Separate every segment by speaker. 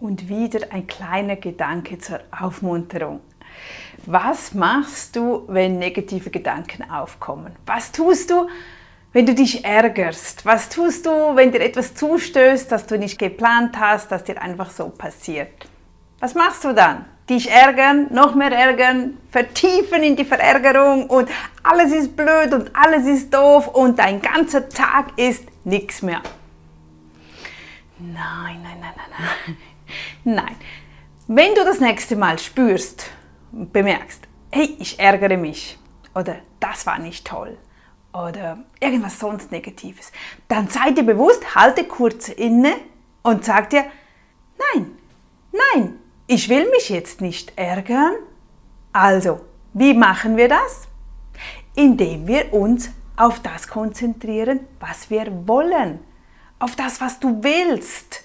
Speaker 1: und wieder ein kleiner Gedanke zur Aufmunterung. Was machst du, wenn negative Gedanken aufkommen? Was tust du, wenn du dich ärgerst? Was tust du, wenn dir etwas zustößt, das du nicht geplant hast, das dir einfach so passiert? Was machst du dann? Dich ärgern, noch mehr ärgern, vertiefen in die Verärgerung und alles ist blöd und alles ist doof und dein ganzer Tag ist nichts mehr. Nein, nein, nein, nein, nein. Nein. Wenn du das nächste Mal spürst, bemerkst, hey, ich ärgere mich oder das war nicht toll oder irgendwas sonst Negatives, dann sei dir bewusst, halte kurz inne und sag dir, nein, nein, ich will mich jetzt nicht ärgern. Also, wie machen wir das? Indem wir uns auf das konzentrieren, was wir wollen, auf das, was du willst.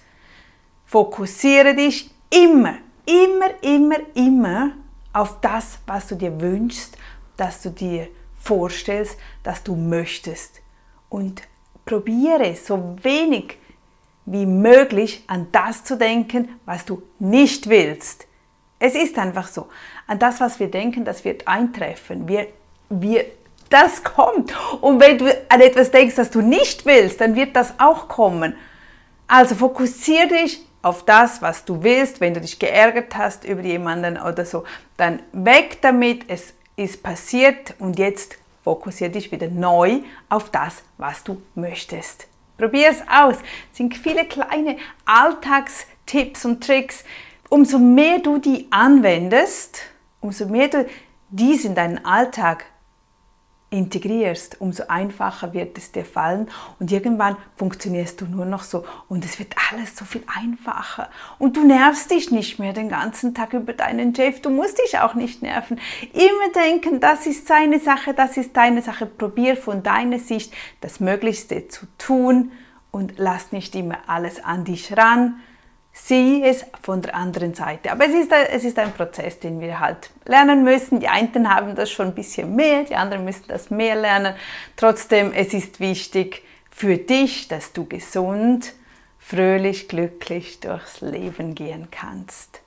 Speaker 1: Fokussiere dich immer, immer, immer, immer auf das, was du dir wünschst, dass du dir vorstellst, dass du möchtest. Und probiere so wenig wie möglich an das zu denken, was du nicht willst. Es ist einfach so. An das, was wir denken, das wird eintreffen. Wir, wir, das kommt. Und wenn du an etwas denkst, das du nicht willst, dann wird das auch kommen. Also fokussiere dich auf das, was du willst, wenn du dich geärgert hast über jemanden oder so, dann weg damit, es ist passiert und jetzt fokussiere dich wieder neu auf das, was du möchtest. Probier es aus. Es sind viele kleine Alltagstipps und Tricks. Umso mehr du die anwendest, umso mehr du dies in deinen Alltag integrierst, umso einfacher wird es dir fallen. Und irgendwann funktionierst du nur noch so. Und es wird alles so viel einfacher. Und du nervst dich nicht mehr den ganzen Tag über deinen Chef, du musst dich auch nicht nerven. Immer denken, das ist seine Sache, das ist deine Sache, probier von deiner Sicht das Möglichste zu tun. Und lass nicht immer alles an dich ran sieh es von der anderen Seite. Aber es ist, es ist ein Prozess, den wir halt lernen müssen. Die einen haben das schon ein bisschen mehr, die anderen müssen das mehr lernen. Trotzdem, es ist wichtig für dich, dass du gesund, fröhlich, glücklich durchs Leben gehen kannst.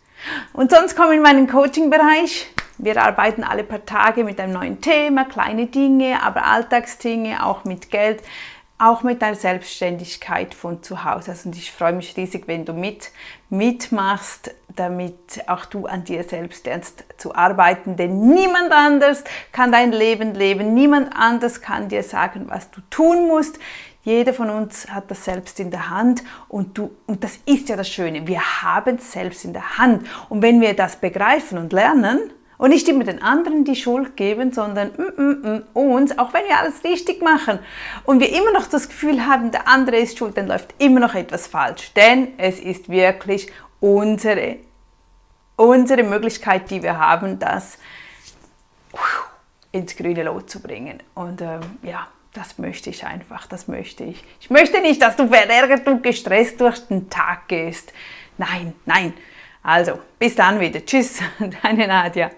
Speaker 1: Und sonst komm in meinen Coaching-Bereich. Wir arbeiten alle paar Tage mit einem neuen Thema, kleine Dinge, aber Alltagsdinge, auch mit Geld auch mit deiner Selbstständigkeit von zu Hause. Also, und ich freue mich riesig, wenn du mit, mitmachst, damit auch du an dir selbst lernst zu arbeiten. Denn niemand anders kann dein Leben leben, niemand anders kann dir sagen, was du tun musst. Jeder von uns hat das selbst in der Hand und, du, und das ist ja das Schöne. Wir haben es selbst in der Hand. Und wenn wir das begreifen und lernen, und nicht immer den anderen die Schuld geben, sondern mm, mm, mm, uns, auch wenn wir alles richtig machen und wir immer noch das Gefühl haben, der andere ist schuld, dann läuft immer noch etwas falsch. Denn es ist wirklich unsere, unsere Möglichkeit, die wir haben, das ins grüne Lot zu bringen. Und ähm, ja, das möchte ich einfach, das möchte ich. Ich möchte nicht, dass du verärgert und gestresst durch den Tag gehst. Nein, nein. Also, bis dann wieder. Tschüss, deine Nadja.